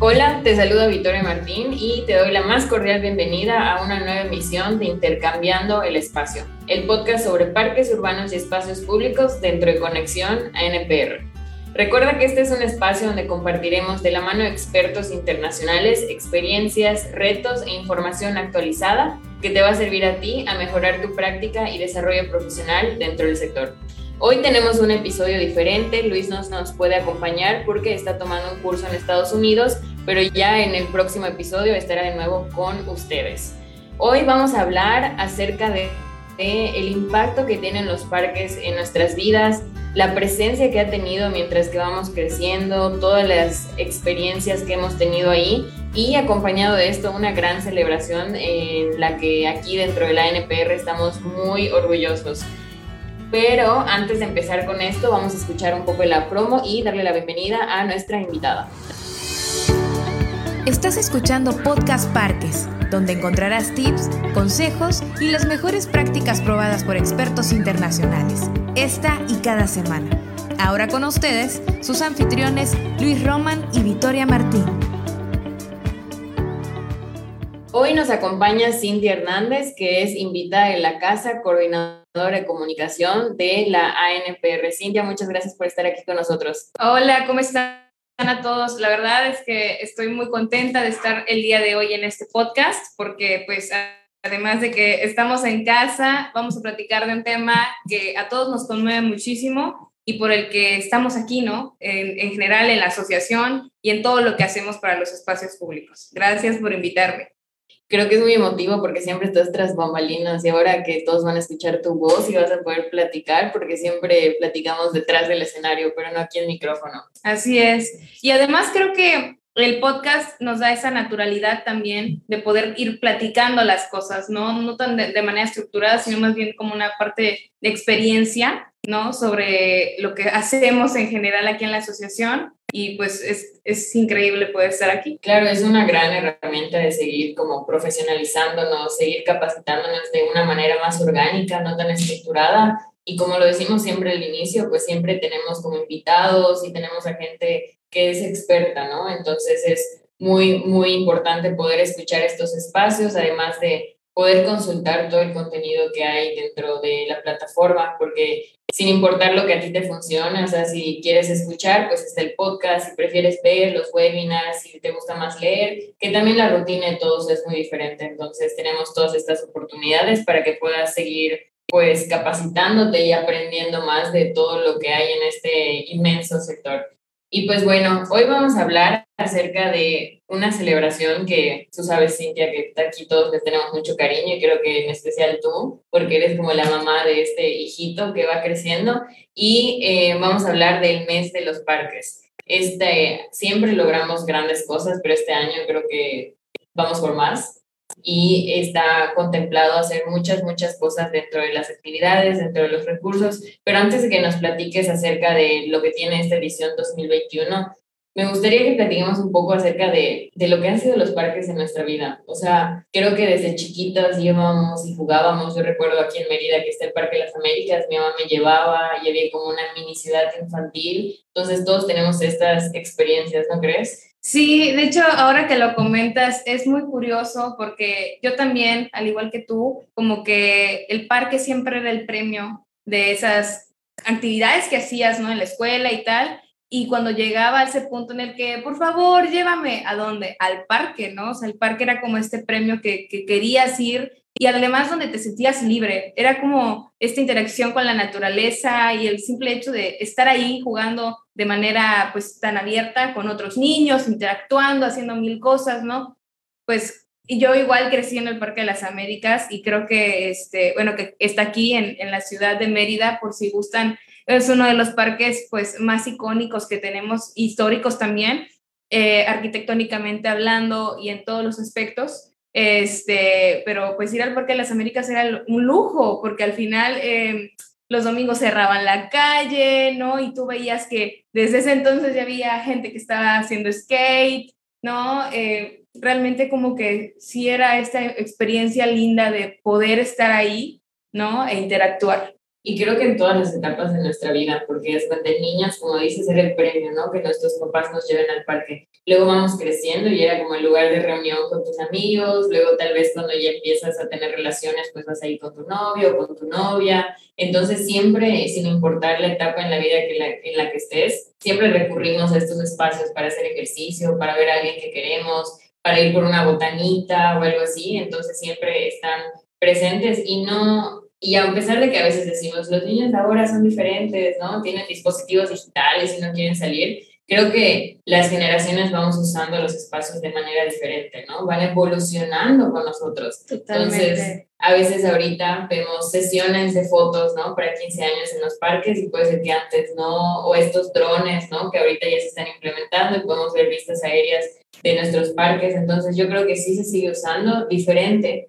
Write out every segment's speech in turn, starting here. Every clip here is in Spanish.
Hola, te saluda Victoria Martín y te doy la más cordial bienvenida a una nueva emisión de Intercambiando el Espacio, el podcast sobre parques urbanos y espacios públicos dentro de Conexión a NPR. Recuerda que este es un espacio donde compartiremos de la mano expertos internacionales, experiencias, retos e información actualizada que te va a servir a ti a mejorar tu práctica y desarrollo profesional dentro del sector. Hoy tenemos un episodio diferente, Luis nos, nos puede acompañar porque está tomando un curso en Estados Unidos, pero ya en el próximo episodio estará de nuevo con ustedes. Hoy vamos a hablar acerca de, el impacto que tienen los parques en nuestras vidas, la presencia que ha tenido mientras que vamos creciendo, todas las experiencias que hemos tenido ahí y acompañado de esto una gran celebración en la que aquí dentro de la NPR estamos muy orgullosos. Pero antes de empezar con esto, vamos a escuchar un poco de la promo y darle la bienvenida a nuestra invitada. Estás escuchando Podcast Parques, donde encontrarás tips, consejos y las mejores prácticas probadas por expertos internacionales, esta y cada semana. Ahora con ustedes, sus anfitriones Luis Roman y Victoria Martín. Hoy nos acompaña Cintia Hernández, que es invitada en la casa, coordinadora de comunicación de la ANPR. Cintia, muchas gracias por estar aquí con nosotros. Hola, ¿cómo están a todos? La verdad es que estoy muy contenta de estar el día de hoy en este podcast, porque pues además de que estamos en casa, vamos a platicar de un tema que a todos nos conmueve muchísimo y por el que estamos aquí, ¿no? En, en general en la asociación y en todo lo que hacemos para los espacios públicos. Gracias por invitarme creo que es muy emotivo porque siempre estás tras bambalinas y ahora que todos van a escuchar tu voz y vas a poder platicar porque siempre platicamos detrás del escenario, pero no aquí en micrófono. Así es. Y además creo que el podcast nos da esa naturalidad también de poder ir platicando las cosas, no, no tan de, manera estructurada, sino más bien como una parte de experiencia, ¿no? Sobre lo que hacemos en general aquí en la asociación y pues es, es, increíble poder estar aquí. Claro, es una gran herramienta de seguir como profesionalizándonos, seguir capacitándonos de una manera más orgánica, no tan estructurada. Y como lo decimos siempre al inicio, pues siempre tenemos como invitados y tenemos a gente que es experta, ¿no? Entonces es muy, muy importante poder escuchar estos espacios, además de poder consultar todo el contenido que hay dentro de la plataforma, porque sin importar lo que a ti te funcione, o sea, si quieres escuchar, pues está el podcast, si prefieres ver los webinars, si te gusta más leer, que también la rutina de todos es muy diferente, entonces tenemos todas estas oportunidades para que puedas seguir pues capacitándote y aprendiendo más de todo lo que hay en este inmenso sector. Y pues bueno, hoy vamos a hablar acerca de una celebración que tú sabes, Cintia, que aquí todos les tenemos mucho cariño y creo que en especial tú, porque eres como la mamá de este hijito que va creciendo. Y eh, vamos a hablar del mes de los parques. Este, siempre logramos grandes cosas, pero este año creo que vamos por más y está contemplado hacer muchas, muchas cosas dentro de las actividades, dentro de los recursos. Pero antes de que nos platiques acerca de lo que tiene esta edición 2021, me gustaría que platiquemos un poco acerca de, de, lo que han sido los parques en nuestra vida. O sea, creo que desde chiquitas íbamos y jugábamos. Yo recuerdo aquí en Mérida que está el Parque de las Américas, mi mamá me llevaba y había como una mini ciudad infantil. Entonces todos tenemos estas experiencias, ¿no crees? Sí, de hecho, ahora que lo comentas, es muy curioso porque yo también, al igual que tú, como que el parque siempre era el premio de esas actividades que hacías, ¿no? En la escuela y tal. Y cuando llegaba a ese punto en el que, por favor, llévame, ¿a dónde? Al parque, ¿no? O sea, el parque era como este premio que, que querías ir y además donde te sentías libre. Era como esta interacción con la naturaleza y el simple hecho de estar ahí jugando de manera pues tan abierta con otros niños, interactuando, haciendo mil cosas, ¿no? Pues y yo igual crecí en el Parque de las Américas y creo que, este, bueno, que está aquí en, en la ciudad de Mérida, por si gustan, es uno de los parques pues más icónicos que tenemos, históricos también, eh, arquitectónicamente hablando y en todos los aspectos. Este, pero pues ir al Parque de las Américas era un lujo, porque al final eh, los domingos cerraban la calle, ¿no? Y tú veías que desde ese entonces ya había gente que estaba haciendo skate, ¿no? Eh, realmente como que sí era esta experiencia linda de poder estar ahí, ¿no? E interactuar. Y creo que en todas las etapas de nuestra vida, porque es de niñas, como dices, era el premio, ¿no? Que nuestros papás nos lleven al parque. Luego vamos creciendo y era como el lugar de reunión con tus amigos. Luego tal vez cuando ya empiezas a tener relaciones, pues vas a ir con tu novio o con tu novia. Entonces siempre, sin importar la etapa en la vida que la, en la que estés, siempre recurrimos a estos espacios para hacer ejercicio, para ver a alguien que queremos, para ir por una botanita o algo así. Entonces siempre están presentes y no y a pesar de que a veces decimos, los niños ahora son diferentes, ¿no? Tienen dispositivos digitales y no quieren salir, creo que las generaciones vamos usando los espacios de manera diferente, ¿no? Van evolucionando con nosotros. Totalmente. Entonces, a veces ahorita vemos sesiones de fotos, ¿no? Para 15 años en los parques y puede ser que antes no, o estos drones, ¿no? Que ahorita ya se están implementando y podemos ver vistas aéreas de nuestros parques. Entonces, yo creo que sí se sigue usando diferente,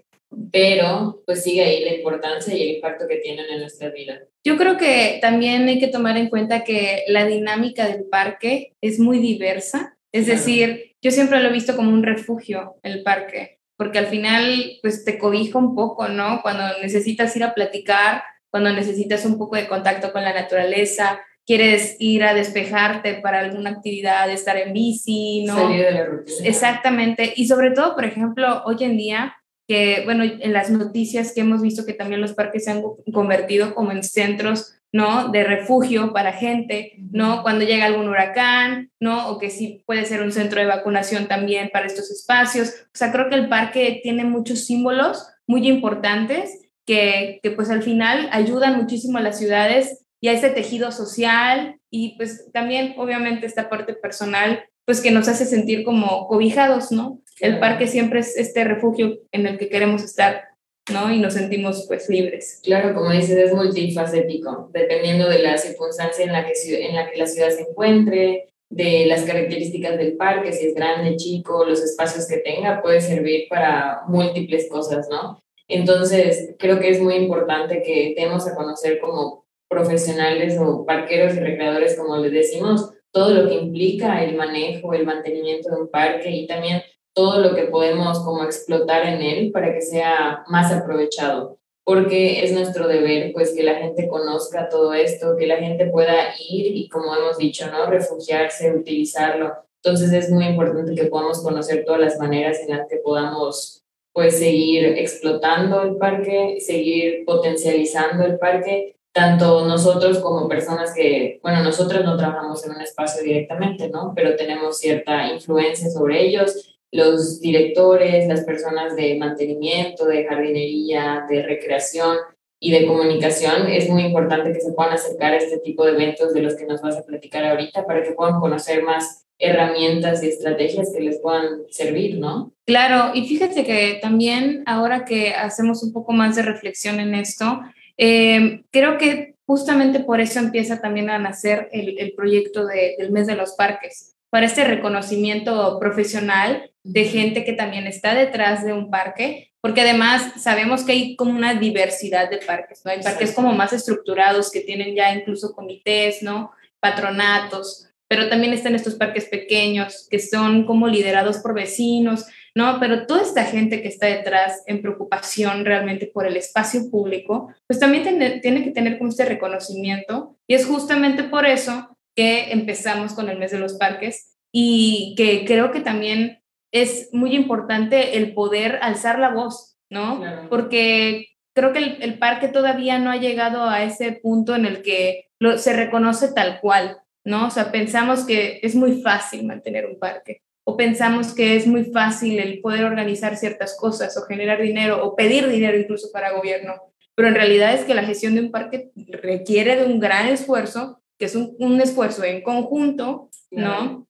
pero pues sigue ahí la importancia y el impacto que tienen en nuestra vida. Yo creo que también hay que tomar en cuenta que la dinámica del parque es muy diversa, es decir, yo siempre lo he visto como un refugio el parque, porque al final pues te cobija un poco, ¿no? Cuando necesitas ir a platicar, cuando necesitas un poco de contacto con la naturaleza, quieres ir a despejarte para alguna actividad, estar en bici, ¿no? Salir de la rutina. Exactamente. Y sobre todo, por ejemplo, hoy en día que, bueno, en las noticias que hemos visto que también los parques se han convertido como en centros, ¿no? De refugio para gente, ¿no? Cuando llega algún huracán, ¿no? O que sí puede ser un centro de vacunación también para estos espacios. O sea, creo que el parque tiene muchos símbolos muy importantes que, que pues al final ayudan muchísimo a las ciudades y a este tejido social y pues también obviamente esta parte personal pues que nos hace sentir como cobijados, ¿no? El parque siempre es este refugio en el que queremos estar, ¿no? Y nos sentimos pues libres. Claro, como dices, es multifacético, dependiendo de la circunstancia en la que, en la, que la ciudad se encuentre, de las características del parque, si es grande, chico, los espacios que tenga, puede servir para múltiples cosas, ¿no? Entonces, creo que es muy importante que demos a conocer como profesionales o parqueros y recreadores, como les decimos, todo lo que implica el manejo, el mantenimiento de un parque y también todo lo que podemos como explotar en él para que sea más aprovechado, porque es nuestro deber pues que la gente conozca todo esto, que la gente pueda ir y como hemos dicho, ¿no? refugiarse, utilizarlo. Entonces es muy importante que podamos conocer todas las maneras en las que podamos pues seguir explotando el parque, seguir potencializando el parque tanto nosotros como personas que, bueno, nosotros no trabajamos en un espacio directamente, ¿no? Pero tenemos cierta influencia sobre ellos, los directores, las personas de mantenimiento, de jardinería, de recreación y de comunicación, es muy importante que se puedan acercar a este tipo de eventos de los que nos vas a platicar ahorita para que puedan conocer más herramientas y estrategias que les puedan servir, ¿no? Claro, y fíjate que también ahora que hacemos un poco más de reflexión en esto, eh, creo que justamente por eso empieza también a nacer el, el proyecto de, del mes de los parques, para este reconocimiento profesional de gente que también está detrás de un parque, porque además sabemos que hay como una diversidad de parques, ¿no? Hay parques como más estructurados que tienen ya incluso comités, ¿no? Patronatos, pero también están estos parques pequeños que son como liderados por vecinos, ¿no? Pero toda esta gente que está detrás en preocupación realmente por el espacio público, pues también tiene, tiene que tener como este reconocimiento y es justamente por eso que empezamos con el mes de los parques y que creo que también es muy importante el poder alzar la voz, ¿no? Porque creo que el, el, parque todavía no ha llegado a ese punto en el que lo, se reconoce tal cual, ¿no? O sea, pensamos que es muy fácil mantener un parque, o pensamos que es muy fácil el poder organizar ciertas cosas o generar dinero o pedir dinero incluso para gobierno, pero en realidad es que la gestión de un parque requiere de un gran esfuerzo, que es un, un esfuerzo en conjunto, ¿no?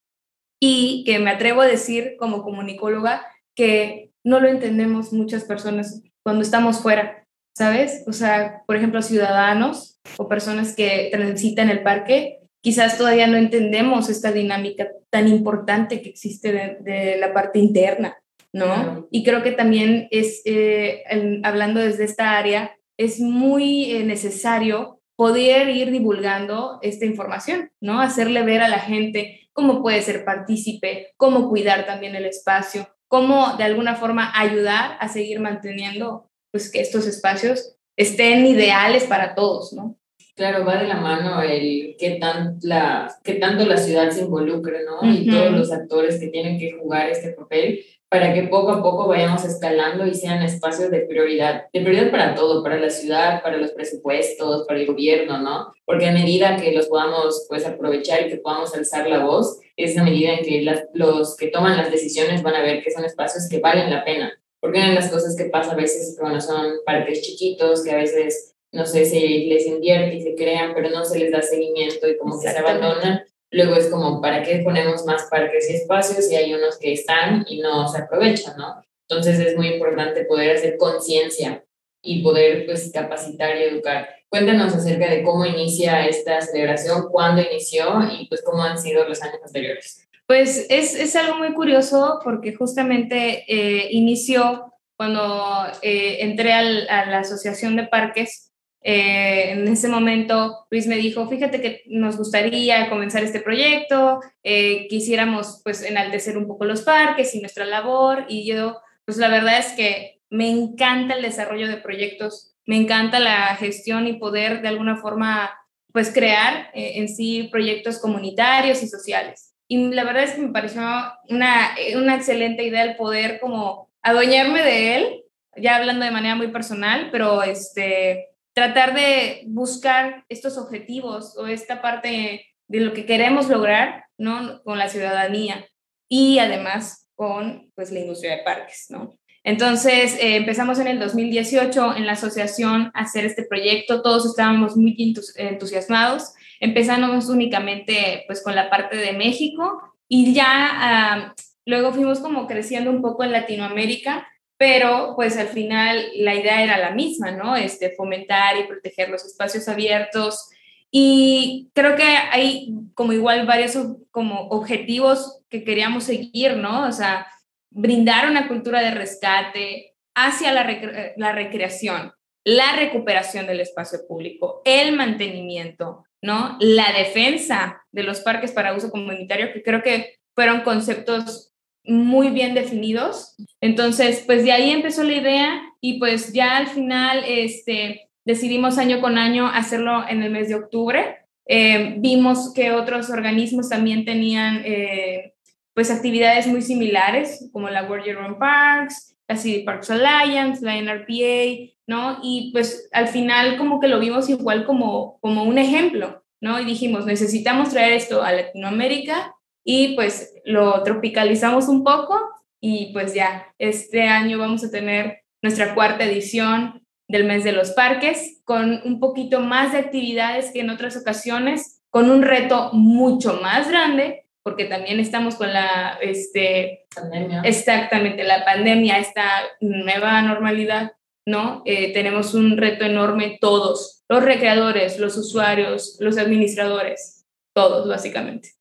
Y que me atrevo a decir como comunicóloga que no lo entendemos muchas personas cuando estamos fuera, ¿sabes? O sea, por ejemplo, ciudadanos o personas que transitan el parque quizás todavía no entendemos esta dinámica tan importante que existe de, la parte interna, ¿no? Y creo que también es, eh, hablando desde esta área, es muy eh, necesario poder ir divulgando esta información, ¿no? Hacerle ver a la gente cómo puede ser partícipe, cómo cuidar también el espacio, cómo de alguna forma ayudar a seguir manteniendo pues que estos espacios estén ideales para todos, ¿no? Claro, va de la mano el que, tan, la, que tanto la ciudad se involucre, ¿no? Y todos los actores que tienen que jugar este papel para que poco a poco vayamos escalando y sean espacios de prioridad, de prioridad para todo, para la ciudad, para los presupuestos, para el gobierno, ¿no? Porque a medida que los podamos pues aprovechar y que podamos alzar la voz, es a medida en que los que toman las decisiones van a ver que son espacios que valen la pena. Porque una de las cosas que pasa a veces cuando son parques chiquitos, que a veces no sé, se les invierte y se crean, pero no se les da seguimiento y como que se abandonan. Luego es como, ¿para qué ponemos más parques y espacios y hay unos que están y no se aprovechan, ¿no? Entonces es muy importante poder hacer conciencia y poder pues capacitar y educar. Cuéntanos acerca de cómo inicia esta celebración, cuándo inició y pues cómo han sido los años anteriores. Pues es, es algo muy curioso porque justamente eh, inició cuando eh, entré al, a la Asociación de Parques eh, en ese momento, Luis me dijo, fíjate que nos gustaría comenzar este proyecto, eh, quisiéramos pues enaltecer un poco los parques y nuestra labor y yo, pues la verdad es que me encanta el desarrollo de proyectos, me encanta la gestión y poder de alguna forma pues crear eh, en sí proyectos comunitarios y sociales. Y la verdad es que me pareció una, una excelente idea el poder como adueñarme de él, ya hablando de manera muy personal, pero este, tratar de buscar estos objetivos o esta parte de lo que queremos lograr, ¿no? Con la ciudadanía y además con, pues, la industria de parques, ¿no? Entonces, eh, empezamos en el 2018 en la asociación a hacer este proyecto, todos estábamos muy entusiasmados, empezamos únicamente, pues, con la parte de México y ya ah, luego fuimos como creciendo un poco en Latinoamérica, pero pues al final la idea era la misma, ¿no? Este, fomentar y proteger los espacios abiertos. Y creo que hay como igual varios como objetivos que queríamos seguir, ¿no? O sea, brindar una cultura de rescate hacia la, la recreación, la recuperación del espacio público, el mantenimiento, ¿no? La defensa de los parques para uso comunitario, que creo que fueron conceptos muy bien definidos. Entonces, pues de ahí empezó la idea y pues ya al final este, decidimos año con año hacerlo en el mes de octubre. Eh, vimos que otros organismos también tenían eh, pues actividades muy similares, como la World Year Parks, la City Parks Alliance, la NRPA, ¿no? Y pues al final como que lo vimos igual como, como un ejemplo, ¿no? Y dijimos, necesitamos traer esto a Latinoamérica y pues lo tropicalizamos un poco y pues ya, este año vamos a tener nuestra cuarta edición del mes de los parques con un poquito más de actividades que en otras ocasiones, con un reto mucho más grande, porque también estamos con la este, pandemia. Exactamente, la pandemia, esta nueva normalidad, ¿no? Eh, tenemos un reto enorme todos, los recreadores, los usuarios, los administradores, todos básicamente.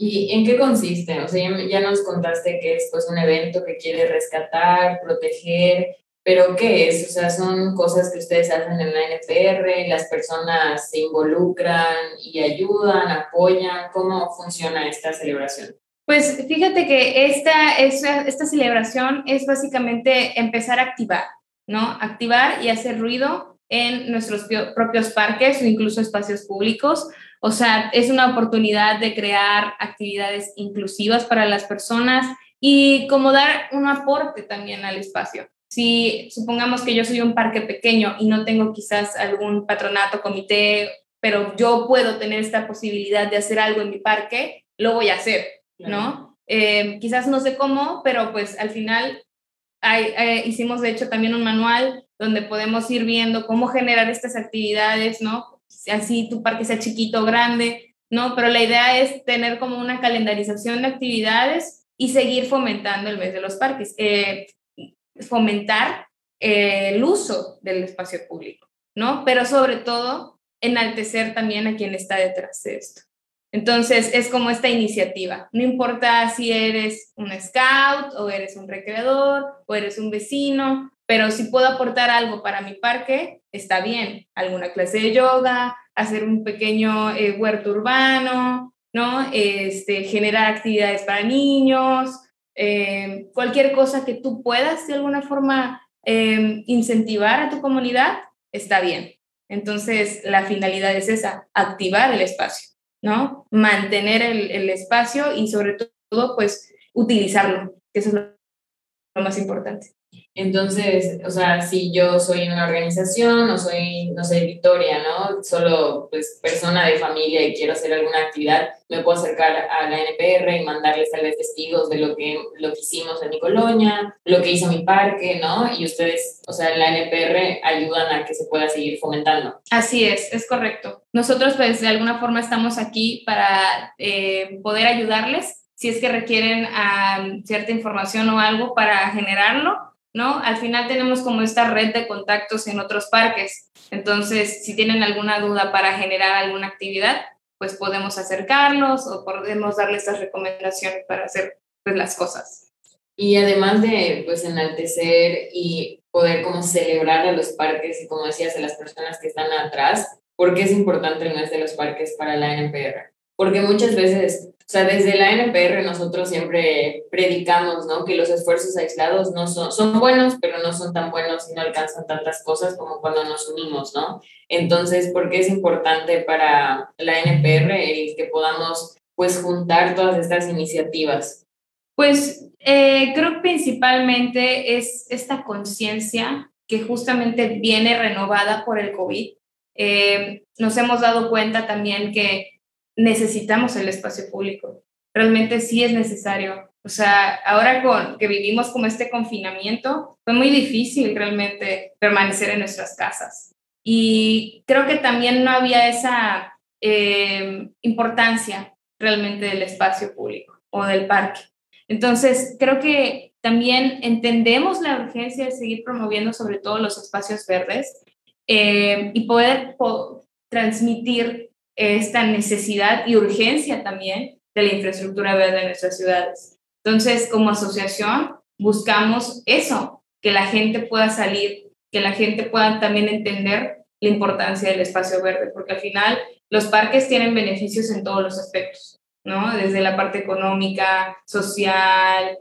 ¿Y en qué consiste? O sea, ya, nos contaste que es pues un evento que quiere rescatar, proteger, pero ¿qué es? O sea, son cosas que ustedes hacen en la NPR, las personas se involucran y ayudan, apoyan. ¿Cómo funciona esta celebración? Pues fíjate que esta, esta, esta celebración es básicamente empezar a activar, ¿no? Activar y hacer ruido en nuestros propios parques o incluso espacios públicos o sea, es una oportunidad de crear actividades inclusivas para las personas y como dar un aporte también al espacio. Si supongamos que yo soy un parque pequeño y no tengo quizás algún patronato, comité, pero yo puedo tener esta posibilidad de hacer algo en mi parque, lo voy a hacer, ¿no? Eh, quizás no sé cómo, pero pues al final eh, hicimos de hecho también un manual donde podemos ir viendo cómo generar estas actividades, ¿no? Así tu parque sea chiquito o grande, ¿no? Pero la idea es tener como una calendarización de actividades y seguir fomentando el mes de los parques, eh, fomentar eh, el uso del espacio público, ¿no? Pero sobre todo, enaltecer también a quien está detrás de esto. Entonces, es como esta iniciativa. No importa si eres un scout o eres un recreador o eres un vecino, pero si puedo aportar algo para mi parque, está bien. Alguna clase de yoga, hacer un pequeño eh, huerto urbano, ¿no? Este, generar actividades para niños, eh, cualquier cosa que tú puedas de alguna forma eh, incentivar a tu comunidad, está bien. Entonces, la finalidad es esa, activar el espacio, ¿no? Mantener el, el espacio y sobre todo, pues, utilizarlo, que eso es lo más importante. Entonces, o sea, si yo soy una organización o soy, no sé, Victoria, ¿no? Solo pues persona de familia y quiero hacer alguna actividad, me puedo acercar a la NPR y mandarles tal vez testigos de lo que, lo que hicimos en mi colonia, lo que hizo mi parque, ¿no? Y ustedes, o sea, la NPR ayudan a que se pueda seguir fomentando. Así es, es correcto. Nosotros pues de alguna forma estamos aquí para eh, poder ayudarles si es que requieren um, cierta información o algo para generarlo ¿no? Al final tenemos como esta red de contactos en otros parques. Entonces, si tienen alguna duda para generar alguna actividad, pues podemos acercarlos o podemos darles estas recomendaciones para hacer pues, las cosas. Y además de pues enaltecer y poder como celebrar a los parques y como decías, a las personas que están atrás, ¿por qué es importante el mes de los parques para la NPR? Porque muchas veces o sea, desde la NPR nosotros siempre predicamos, ¿no? Que los esfuerzos aislados no son, son buenos, pero no son tan buenos y no alcanzan tantas cosas como cuando nos unimos, ¿no? Entonces, ¿por qué es importante para la NPR el que podamos, pues, juntar todas estas iniciativas? Pues eh, creo principalmente es esta conciencia que justamente viene renovada por el COVID. Eh, nos hemos dado cuenta también que necesitamos el espacio público. Realmente sí es necesario. O sea, ahora con que vivimos como este confinamiento, fue muy difícil realmente permanecer en nuestras casas. Y creo que también no había esa eh, importancia realmente del espacio público o del parque. Entonces, creo que también entendemos la urgencia de seguir promoviendo sobre todo los espacios verdes eh, y poder transmitir esta necesidad y urgencia también de la infraestructura verde en nuestras ciudades. Entonces, como asociación, buscamos eso, que la gente pueda salir, que la gente pueda también entender la importancia del espacio verde, porque al final los parques tienen beneficios en todos los aspectos, ¿no? Desde la parte económica, social,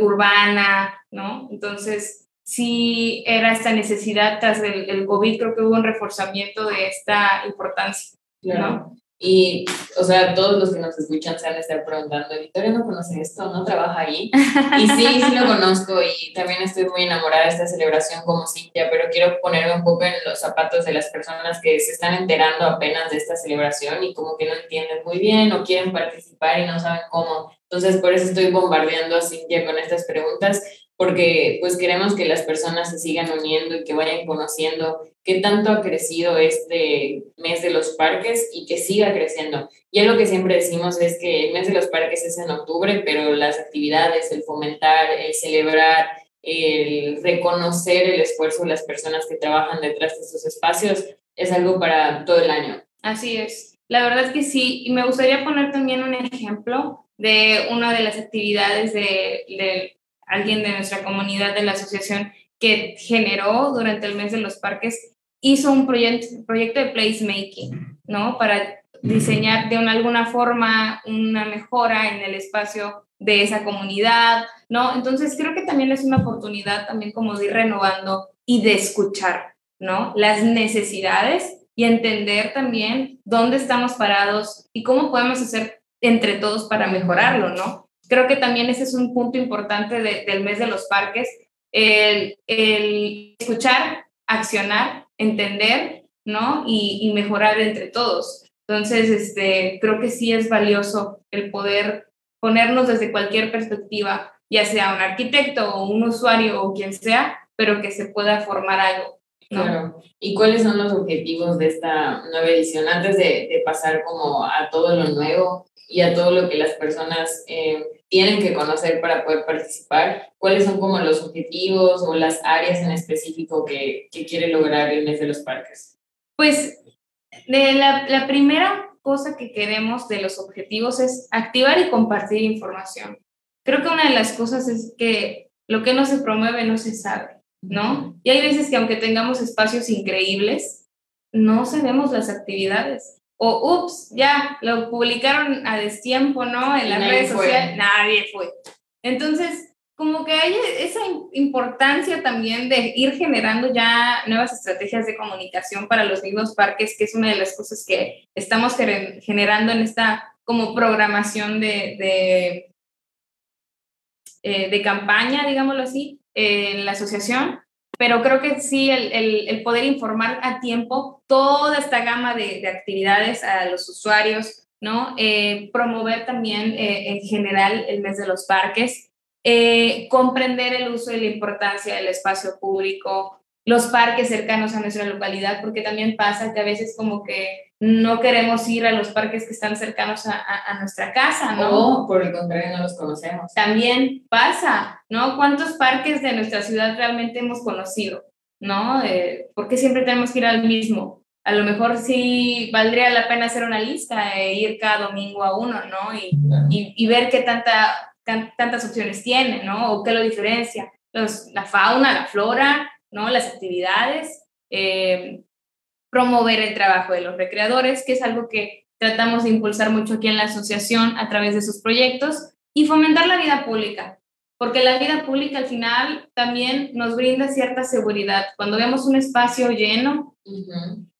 urbana, ¿no? Entonces, sí era esta necesidad tras el, el COVID, creo que hubo un reforzamiento de esta importancia. Claro. Y, o sea, todos los que nos escuchan se van a estar preguntando, Victoria no conoce esto, no trabaja ahí. Y sí, sí lo conozco y también estoy muy enamorada de esta celebración como Cintia, pero quiero ponerme un poco en los zapatos de las personas que se están enterando apenas de esta celebración y como que no entienden muy bien o quieren participar y no saben cómo. Entonces, por eso estoy bombardeando a Cintia con estas preguntas porque pues queremos que las personas se sigan uniendo y que vayan conociendo qué tanto ha crecido este mes de los parques y que siga creciendo. Ya lo que siempre decimos es que el mes de los parques es en octubre, pero las actividades, el fomentar, el celebrar, el reconocer el esfuerzo de las personas que trabajan detrás de esos espacios es algo para todo el año. Así es. La verdad es que sí, y me gustaría poner también un ejemplo de una de las actividades de, de alguien de nuestra comunidad de la asociación que generó durante el mes de los parques, hizo un proyecto, proyecto de placemaking, ¿no? Para diseñar de una, alguna forma una mejora en el espacio de esa comunidad, ¿no? Entonces creo que también es una oportunidad también como de ir renovando y de escuchar, ¿no? Las necesidades y entender también dónde estamos parados y cómo podemos hacer entre todos para mejorarlo, ¿no? Creo que también ese es un punto importante del mes de los parques, el, escuchar, accionar, entender, ¿no? Y, mejorar entre todos. Entonces, este, creo que sí es valioso el poder ponernos desde cualquier perspectiva, ya sea un arquitecto o un usuario o quien sea, pero que se pueda formar algo. Claro. ¿Y cuáles son los objetivos de esta nueva edición? Antes de, de pasar como a todo lo nuevo y a todo lo que las personas eh, tienen que conocer para poder participar? ¿Cuáles son como los objetivos o las áreas en específico que, que quiere lograr el mes de los parques? Pues de la, la primera cosa que queremos de los objetivos es activar y compartir información. Creo que una de las cosas es que lo que no se promueve no se sabe, ¿no? Y hay veces que aunque tengamos espacios increíbles, no sabemos las actividades o ups, ya lo publicaron a destiempo, ¿no? En las redes sociales, nadie fue. Entonces, como que hay esa importancia también de ir generando ya nuevas estrategias de comunicación para los mismos parques, que es una de las cosas que estamos generando en esta como programación de, de, eh, de campaña, digámoslo así, en la asociación. Pero creo que sí, el, el, poder informar a tiempo toda esta gama de, de actividades a los usuarios, ¿no? Eh, promover también eh, en general el mes de los parques, eh, comprender el uso y la importancia del espacio público, los parques cercanos a nuestra localidad, porque también pasa que a veces como que no queremos ir a los parques que están cercanos a, a, nuestra casa, ¿no? O por el contrario no los conocemos. También pasa, ¿no? ¿Cuántos parques de nuestra ciudad realmente hemos conocido? ¿No? Eh, ¿Por qué siempre tenemos que ir al mismo? A lo mejor sí valdría la pena hacer una lista e ir cada domingo a uno, ¿no? Y, y, y ver qué tanta tantas opciones tiene, ¿no? O qué lo diferencia. Los, la fauna, la flora, ¿no? Las actividades, eh, promover el trabajo de los recreadores, que es algo que tratamos de impulsar mucho aquí en la asociación a través de sus proyectos, y fomentar la vida pública, porque la vida pública al final también nos brinda cierta seguridad. Cuando vemos un espacio lleno,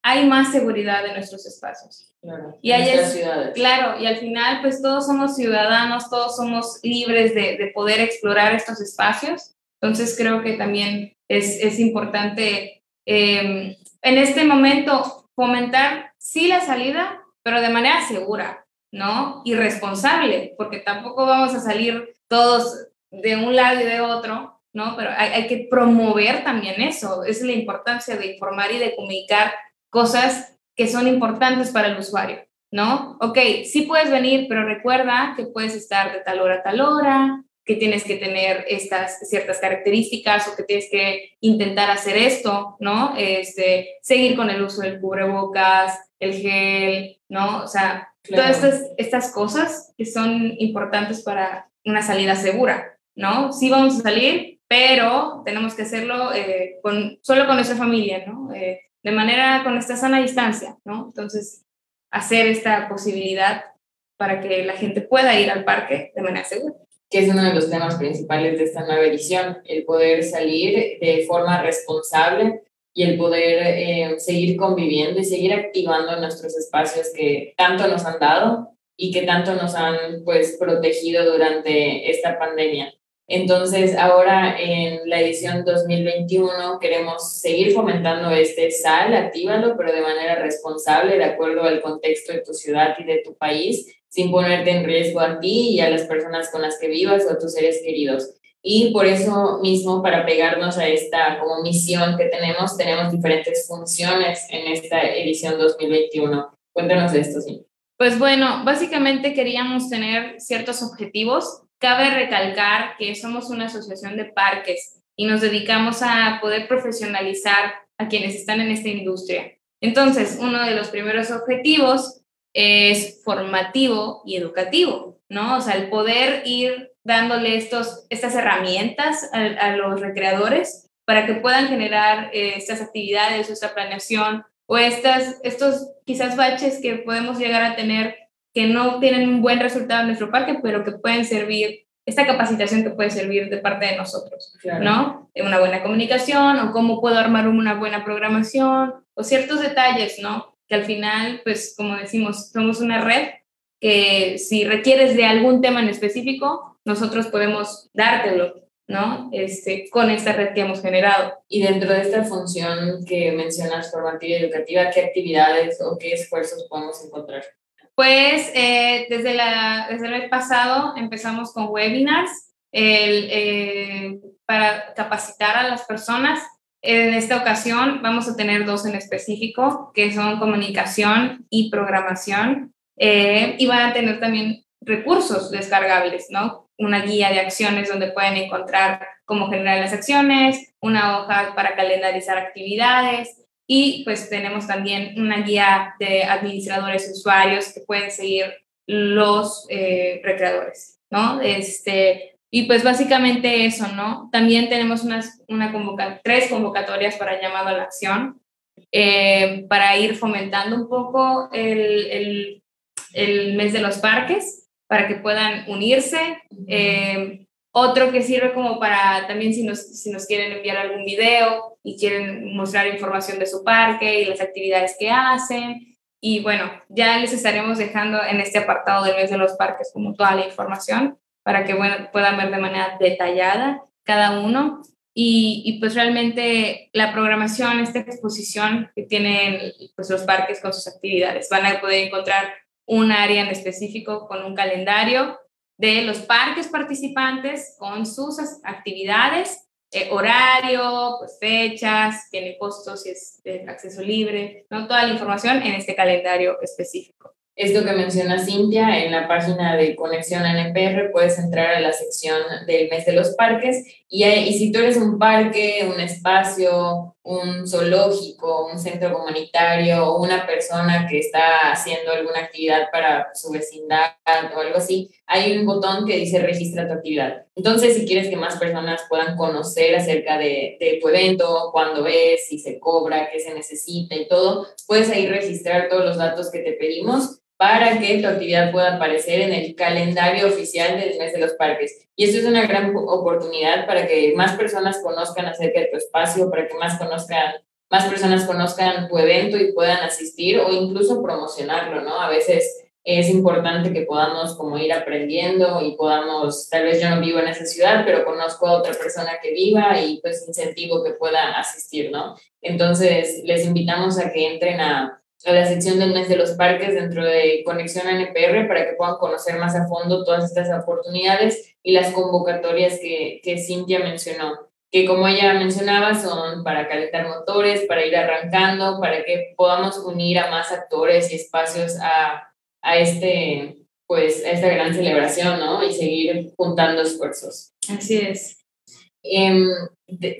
hay más seguridad en nuestros espacios. Claro, y hay ciudades. Claro, y al final pues todos somos ciudadanos, todos somos libres de, de poder explorar estos espacios. Entonces creo que también es, es importante em, en este momento fomentar sí la salida, pero de manera segura, ¿no? Y responsable, porque tampoco vamos a salir todos de un lado y de otro, ¿no? Pero hay, que promover también eso, es la importancia de informar y de comunicar cosas que son importantes para el usuario, ¿no? Ok, sí puedes venir, pero recuerda que puedes estar de tal hora a tal hora, que tienes que tener estas ciertas características o que tienes que intentar hacer esto, ¿no? Este, seguir con el uso del cubrebocas, el gel, ¿no? O sea, todas estas, estas cosas que son importantes para una salida segura, ¿no? Sí vamos a salir, pero tenemos que hacerlo eh, con, solo con nuestra familia, ¿no? Eh, de manera con esta sana distancia, ¿no? Entonces, hacer esta posibilidad para que la gente pueda ir al parque de manera segura. Que es uno de los temas principales de esta nueva edición, el poder salir de forma responsable y el poder eh, seguir conviviendo y seguir activando nuestros espacios que tanto nos han dado y que tanto nos han pues protegido durante esta pandemia. Entonces, ahora en la edición 2021 queremos seguir fomentando este sal, actívalo, pero de manera responsable, de acuerdo al contexto de tu ciudad y de tu país, sin ponerte en riesgo a ti y a las personas con las que vivas o a tus seres queridos. Y por eso mismo, para pegarnos a esta como misión que tenemos, tenemos diferentes funciones en esta edición 2021. Cuéntanos de esto, sí. Pues bueno, básicamente queríamos tener ciertos objetivos Cabe recalcar que somos una asociación de parques y nos dedicamos a poder profesionalizar a quienes están en esta industria. Entonces, uno de los primeros objetivos es formativo y educativo, ¿no? O sea, el poder ir dándole estos, estas herramientas a, los recreadores para que puedan generar eh, estas actividades esta planeación o estas, estos quizás baches que podemos llegar a tener que no tienen un buen resultado en nuestro parque, pero que pueden servir, esta capacitación que puede servir de parte de nosotros, ¿no? Una buena comunicación o cómo puedo armar una buena programación o ciertos detalles, ¿no? Que al final, pues como decimos, somos una red que si requieres de algún tema en específico, nosotros podemos dártelo, ¿no? Este, con esta red que hemos generado. Y dentro de esta función que mencionas formativa y educativa, ¿qué actividades o qué esfuerzos podemos encontrar? Pues eh, desde, la, desde el mes pasado empezamos con webinars eh, para capacitar a las personas. En esta ocasión vamos a tener dos en específico, que son comunicación y programación, eh, y van a tener también recursos descargables, ¿no? Una guía de acciones donde pueden encontrar cómo generar las acciones, una hoja para calendarizar actividades, y pues tenemos también una guía de administradores usuarios que pueden seguir los eh, recreadores, ¿no? Este, y pues básicamente eso, ¿no? También tenemos unas, una convoca tres convocatorias para llamado a la acción, eh, para ir fomentando un poco el, el, el, mes de los parques, para que puedan unirse. Eh, Otro que sirve como para también si nos, si nos quieren enviar algún video y quieren mostrar información de su parque y las actividades que hacen. Y bueno, ya les estaremos dejando en este apartado del mes de los parques como toda la información para que bueno, puedan ver de manera detallada cada uno. Y, y, pues realmente la programación, esta exposición que tienen pues los parques con sus actividades, van a poder encontrar un área en específico con un calendario de los parques participantes con sus actividades, eh, horario, pues fechas, tiene costos y es de acceso libre, ¿no? toda la información en este calendario específico. Esto que menciona Cintia, en la página de Conexión NPR puedes entrar a la sección del mes de los parques y, y si tú eres un parque, un espacio, un zoológico, un centro comunitario o una persona que está haciendo alguna actividad para su vecindad o algo así, hay un botón que dice registra tu actividad. Entonces, si quieres que más personas puedan conocer acerca de, de tu evento, cuándo es, si se cobra, qué se necesita y todo, puedes ahí registrar todos los datos que te pedimos para que tu actividad pueda aparecer en el calendario oficial del mes de los parques. Y esto es una gran oportunidad para que más personas conozcan acerca de tu espacio, para que más conozcan más personas conozcan tu evento y puedan asistir o incluso promocionarlo, ¿no? A veces es importante que podamos como ir aprendiendo y podamos, tal vez yo no vivo en esa ciudad, pero conozco a otra persona que viva y pues incentivo que pueda asistir, ¿no? Entonces, les invitamos a que entren a a la sección del mes de los parques dentro de Conexión NPR para que puedan conocer más a fondo todas estas oportunidades y las convocatorias que, que Cintia mencionó, que como ella mencionaba son para calentar motores, para ir arrancando, para que podamos unir a más actores y espacios a, a este pues a esta gran celebración, ¿no? Y seguir juntando esfuerzos. Así es. Em,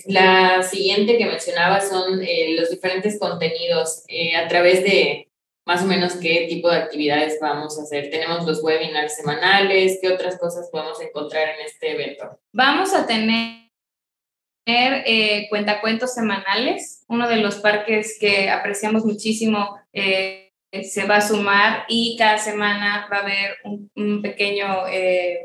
la siguiente que mencionaba son eh, los diferentes contenidos eh, a través de más o menos qué tipo de actividades vamos a hacer. Tenemos los webinars semanales, qué otras cosas podemos encontrar en este evento. Vamos a tener eh, cuentacuentos semanales, uno de los parques que apreciamos muchísimo eh, se va a sumar y cada semana va a haber un, pequeño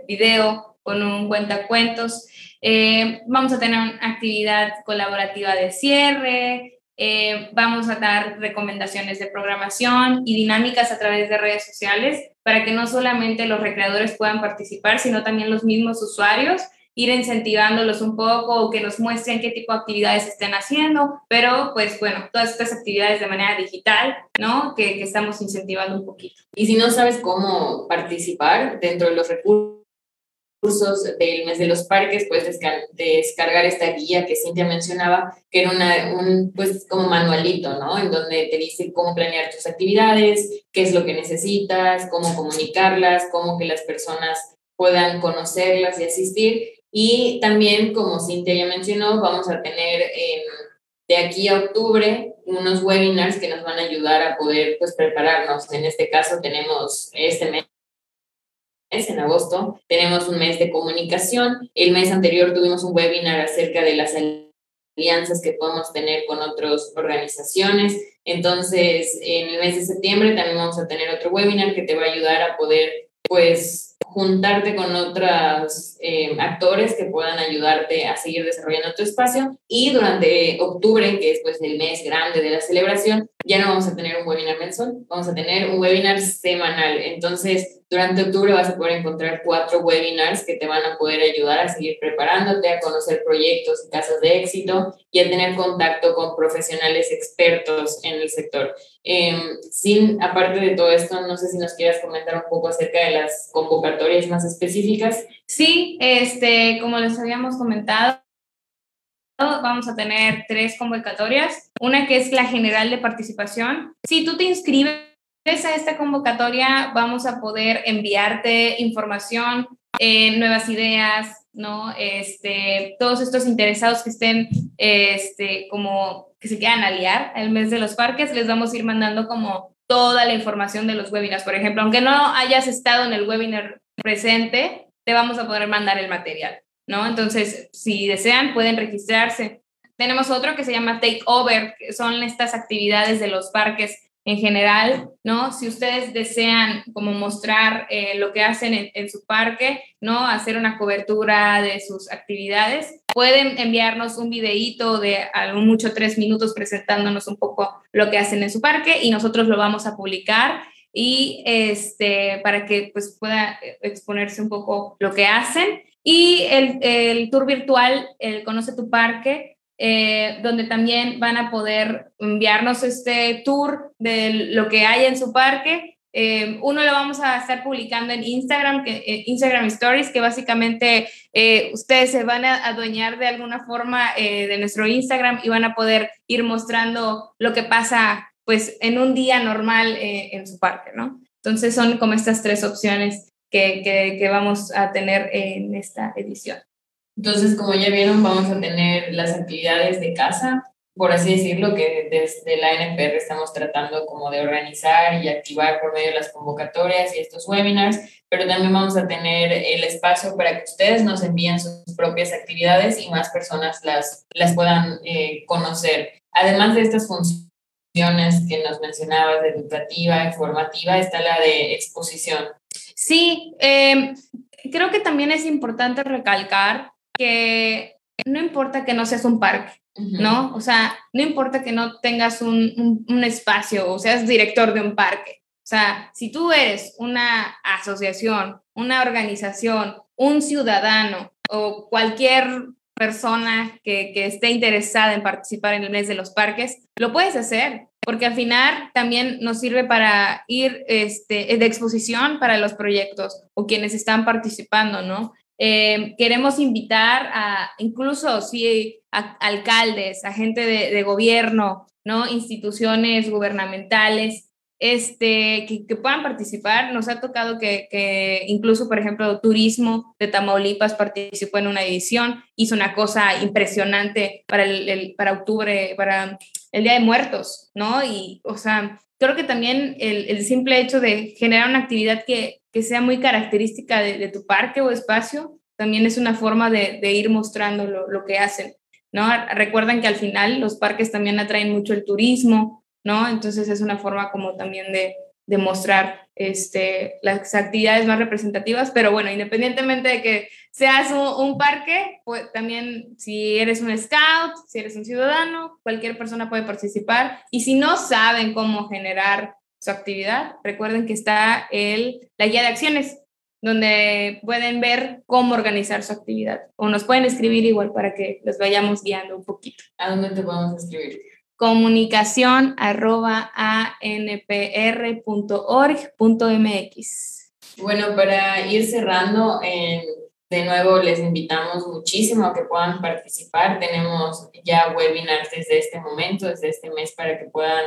video con un cuentacuentos. Eh, vamos a tener una actividad colaborativa de cierre, eh, vamos a dar recomendaciones de programación y dinámicas a través de redes sociales para que no solamente los recreadores puedan participar, sino también los mismos usuarios, ir incentivándolos un poco o que nos muestren qué tipo de actividades estén haciendo, pero pues bueno, todas estas actividades de manera digital, ¿no? Que, que estamos incentivando un poquito. Y si no sabes cómo participar dentro de los recursos, cursos del mes de los parques, puedes descargar esta guía que Cintia mencionaba, que era una, un, pues, como manualito, ¿no? En donde te dice cómo planear tus actividades, qué es lo que necesitas, cómo comunicarlas, cómo que las personas puedan conocerlas y asistir. Y también, como Cintia ya mencionó, vamos a tener de aquí a octubre unos webinars que nos van a ayudar a poder pues, prepararnos. En este caso tenemos este mes en agosto. Tenemos un mes de comunicación. El mes anterior tuvimos un webinar acerca de las alianzas que podemos tener con otras organizaciones. Entonces, en el mes de septiembre también vamos a tener otro webinar que te va a ayudar a poder, pues, juntarte con otros eh, actores que puedan ayudarte a seguir desarrollando tu espacio. Y durante octubre, que es pues el mes grande de la celebración, ya no vamos a tener un webinar mensual, vamos a tener un webinar semanal. Entonces, durante octubre vas a poder encontrar cuatro webinars que te van a poder ayudar a seguir preparándote, a conocer proyectos y casos de éxito y a tener contacto con profesionales expertos en el sector. Eh, sin, aparte de todo esto, no sé si nos quieras comentar un poco acerca de las convocatorias más específicas. Sí, este, como les habíamos comentado, vamos a tener tres convocatorias. Una que es la general de participación. Si tú te inscribes a esta convocatoria vamos a poder enviarte información, eh, nuevas ideas, ¿no? Este, todos estos interesados que estén, este, como que se quieran aliar el mes de los parques, les vamos a ir mandando como toda la información de los webinars. Por ejemplo, aunque no hayas estado en el webinar presente, te vamos a poder mandar el material, ¿no? Entonces, si desean, pueden registrarse. Tenemos otro que se llama Take Over, que son estas actividades de los parques en general, ¿no? Si ustedes desean como mostrar eh, lo que hacen en, su parque, ¿no? Hacer una cobertura de sus actividades, pueden enviarnos un videíto de algo mucho tres minutos presentándonos un poco lo que hacen en su parque y nosotros lo vamos a publicar y este, para que pues, pueda exponerse un poco lo que hacen. Y el, el tour virtual, el Conoce tu Parque, eh, donde también van a poder enviarnos este tour de lo que hay en su parque. Eh, uno lo vamos a estar publicando en Instagram, que, eh, Instagram Stories, que básicamente ustedes se van a adueñar de alguna forma de nuestro Instagram y van a poder ir mostrando lo que pasa pues en un día normal en su parque, ¿no? Entonces son como estas tres opciones que, que vamos a tener en esta edición. Entonces, como ya vieron, vamos a tener las actividades de casa, por así decirlo, que desde la NPR estamos tratando como de organizar y activar por medio de las convocatorias y estos webinars, pero también vamos a tener el espacio para que ustedes nos envíen sus propias actividades y más personas las, las puedan eh, conocer. Además de estas funciones que nos mencionabas, de educativa, informativa, está la de exposición. Sí, eh, creo que también es importante recalcar que no importa que no seas un parque, ¿no? O sea, no importa que no tengas un, un, espacio o seas director de un parque. O sea, si tú eres una asociación, una organización, un ciudadano o cualquier persona que, que, esté interesada en participar en el mes de los parques, lo puedes hacer, porque al final también nos sirve para ir este, de exposición para los proyectos o quienes están participando, ¿no? Eh, queremos invitar a, incluso si a, alcaldes, a gente de, gobierno, ¿no? instituciones gubernamentales, este, que, puedan participar. Nos ha tocado que, que, incluso, por ejemplo, Turismo de Tamaulipas participó en una edición, hizo una cosa impresionante para, el, para octubre, para el Día de Muertos, ¿no? Y, o sea, creo que también el, el simple hecho de generar una actividad que, que sea muy característica de, tu parque o espacio, también es una forma de, ir mostrando lo, que hacen, ¿no? Recuerden que al final los parques también atraen mucho el turismo, ¿no? Entonces es una forma como también de, de mostrar este, las actividades más representativas, pero bueno, independientemente de que seas un, parque, pues también si eres un scout, si eres un ciudadano, cualquier persona puede participar y si no saben cómo generar su actividad, recuerden que está el, la guía de acciones, donde pueden ver cómo organizar su actividad. O nos pueden escribir igual para que los vayamos guiando un poquito. ¿A dónde te podemos escribir? Comunicación arroba anpr.org.mx. Bueno, para ir cerrando, de nuevo les invitamos muchísimo a que puedan participar. Tenemos ya webinars desde este momento, desde este mes, para que puedan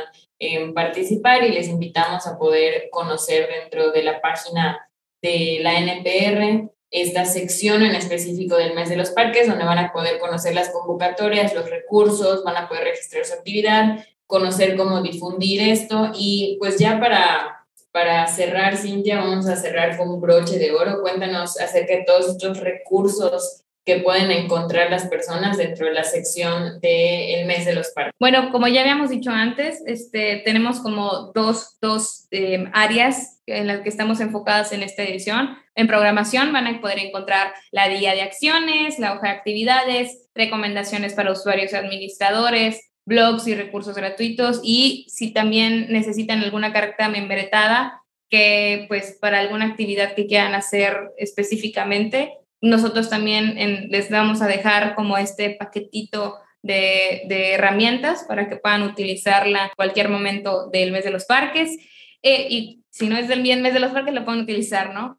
participar y les invitamos a poder conocer dentro de la página de la NPR esta sección en específico del mes de los parques, donde van a poder conocer las convocatorias, los recursos, van a poder registrar su actividad, conocer cómo difundir esto y pues ya para, para cerrar, Cintia, vamos a cerrar con un broche de oro. Cuéntanos acerca de todos estos recursos que pueden encontrar las personas dentro de la sección del mes de los parques. Bueno, como ya habíamos dicho antes, este, tenemos como dos, dos eh, áreas en las que estamos enfocadas en esta edición. En programación van a poder encontrar la guía de acciones, la hoja de actividades, recomendaciones para usuarios y administradores, blogs y recursos gratuitos y si también necesitan alguna carta membretada que pues para alguna actividad que quieran hacer específicamente, nosotros también les vamos a dejar como este paquetito de, herramientas para que puedan utilizarla en cualquier momento del mes de los parques. Eh, y si no es del mes de los parques, lo pueden utilizar, ¿no?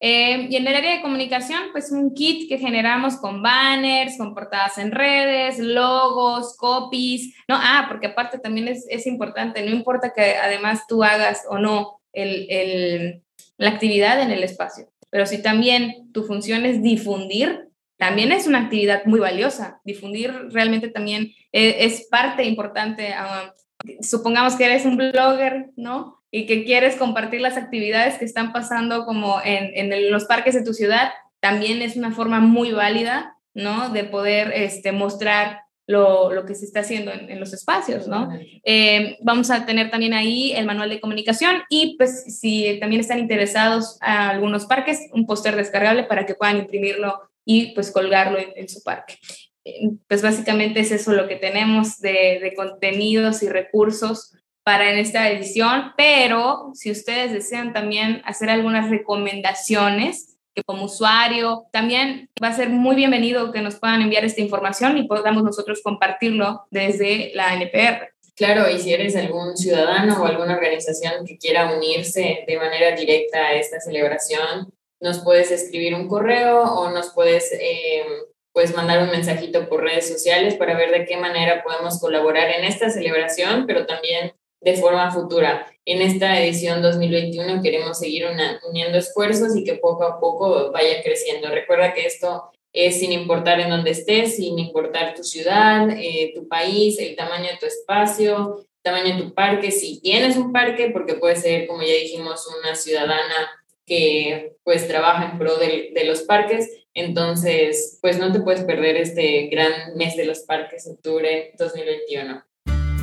Eh, y en el área de comunicación, pues un kit que generamos con banners, con portadas en redes, logos, copies, ¿no? Ah, porque aparte también es, es importante, no importa que además tú hagas o no el, el, la actividad en el espacio pero si también tu función es difundir, también es una actividad muy valiosa. Difundir realmente también e, es, parte importante. Ah, supongamos que eres un blogger, ¿no? Y que quieres compartir las actividades que están pasando como en, en los parques de tu ciudad, también es una forma muy válida, ¿no? De poder este, mostrar lo, lo que se está haciendo en, los espacios, ¿no? Eh, vamos a tener también ahí el manual de comunicación y pues si también están interesados a algunos parques, un póster descargable para que puedan imprimirlo y pues colgarlo en, su parque. Eh, pues básicamente es eso lo que tenemos de, de contenidos y recursos para en esta edición, pero si ustedes desean también hacer algunas recomendaciones, que como usuario también va a ser muy bienvenido que nos puedan enviar esta información y podamos nosotros compartirlo desde la NPR. Claro, y si eres algún ciudadano o alguna organización que quiera unirse de manera directa a esta celebración, nos puedes escribir un correo o nos puedes eh, pues mandar un mensajito por redes sociales para ver de qué manera podemos colaborar en esta celebración, pero también de forma futura. En esta edición 2021 queremos seguir uniendo esfuerzos y que poco a poco vaya creciendo. Recuerda que esto es sin importar en dónde estés, sin importar tu ciudad, eh, tu país, el tamaño de tu espacio, el tamaño de tu parque, si tienes un parque, porque puede ser, como ya dijimos, una ciudadana que pues trabaja en pro de, de los parques, entonces pues no te puedes perder este gran mes de los parques, octubre 2021.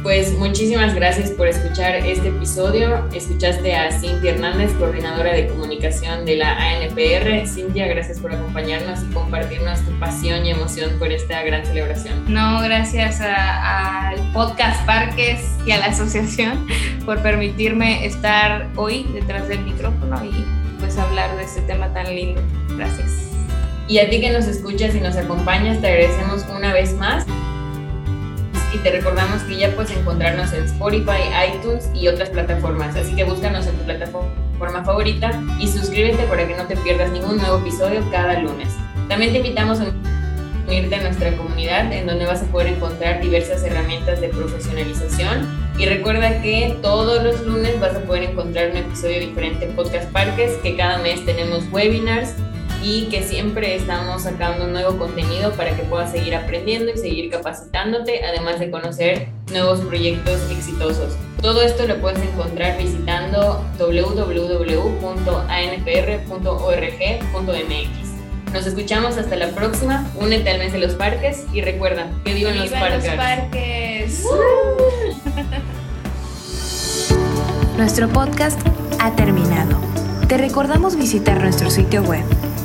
Pues muchísimas gracias por escuchar este episodio. Escuchaste a Cintia Hernández, coordinadora de comunicación de la ANPR. Cintia, gracias por acompañarnos y compartirnos tu pasión y emoción por esta gran celebración. No, gracias al podcast Parques y a la asociación por permitirme estar hoy detrás del micrófono y pues hablar de este tema tan lindo. Gracias. Y a ti que nos escuchas y nos acompañas, te agradecemos una vez más y te recordamos que ya puedes encontrarnos en Spotify, iTunes y otras plataformas. Así que búscanos en tu plataforma favorita y suscríbete para que no te pierdas ningún nuevo episodio cada lunes. También te invitamos a unirte a nuestra comunidad en donde vas a poder encontrar diversas herramientas de profesionalización y recuerda que todos los lunes vas a poder encontrar un episodio diferente en Podcast Parques, que cada mes tenemos webinars y que siempre estamos sacando nuevo contenido para que puedas seguir aprendiendo y seguir capacitándote, además de conocer nuevos proyectos exitosos. Todo esto lo puedes encontrar visitando www.anpr.org.mx. Nos escuchamos hasta la próxima. Únete al mes de los parques y recuerda que vivan los parques. Los parques. Nuestro podcast ha terminado. Te recordamos visitar nuestro sitio web